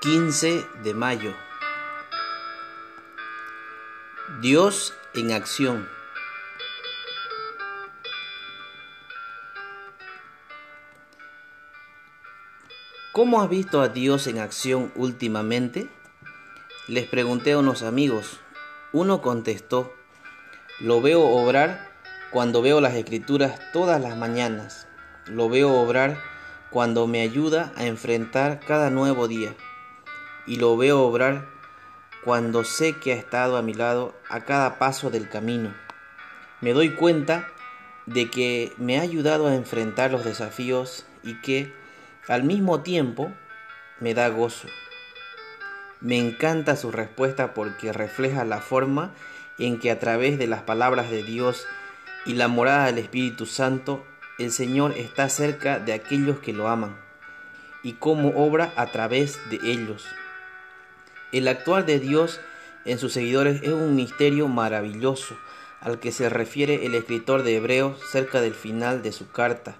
15 de mayo. Dios en acción. ¿Cómo has visto a Dios en acción últimamente? Les pregunté a unos amigos. Uno contestó, lo veo obrar cuando veo las escrituras todas las mañanas. Lo veo obrar cuando me ayuda a enfrentar cada nuevo día. Y lo veo obrar cuando sé que ha estado a mi lado a cada paso del camino. Me doy cuenta de que me ha ayudado a enfrentar los desafíos y que al mismo tiempo me da gozo. Me encanta su respuesta porque refleja la forma en que a través de las palabras de Dios y la morada del Espíritu Santo el Señor está cerca de aquellos que lo aman y cómo obra a través de ellos. El actuar de Dios en sus seguidores es un misterio maravilloso al que se refiere el escritor de Hebreos cerca del final de su carta,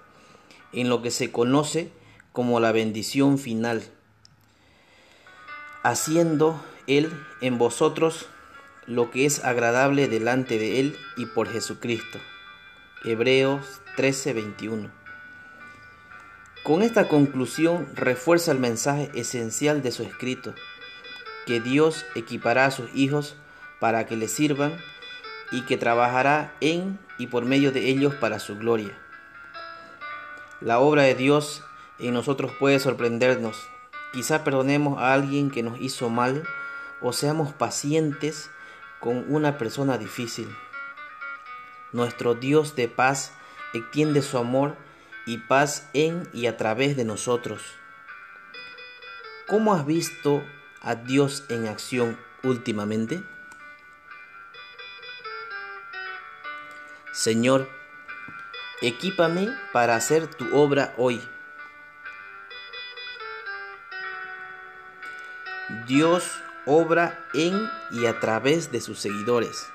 en lo que se conoce como la bendición final, haciendo Él en vosotros lo que es agradable delante de Él y por Jesucristo. Hebreos 13:21. Con esta conclusión refuerza el mensaje esencial de su escrito, que Dios equipará a sus hijos para que le sirvan y que trabajará en y por medio de ellos para su gloria. La obra de Dios en nosotros puede sorprendernos. Quizá perdonemos a alguien que nos hizo mal o seamos pacientes con una persona difícil. Nuestro Dios de paz extiende su amor y paz en y a través de nosotros. ¿Cómo has visto a Dios en acción últimamente? Señor, equípame para hacer tu obra hoy. Dios obra en y a través de sus seguidores.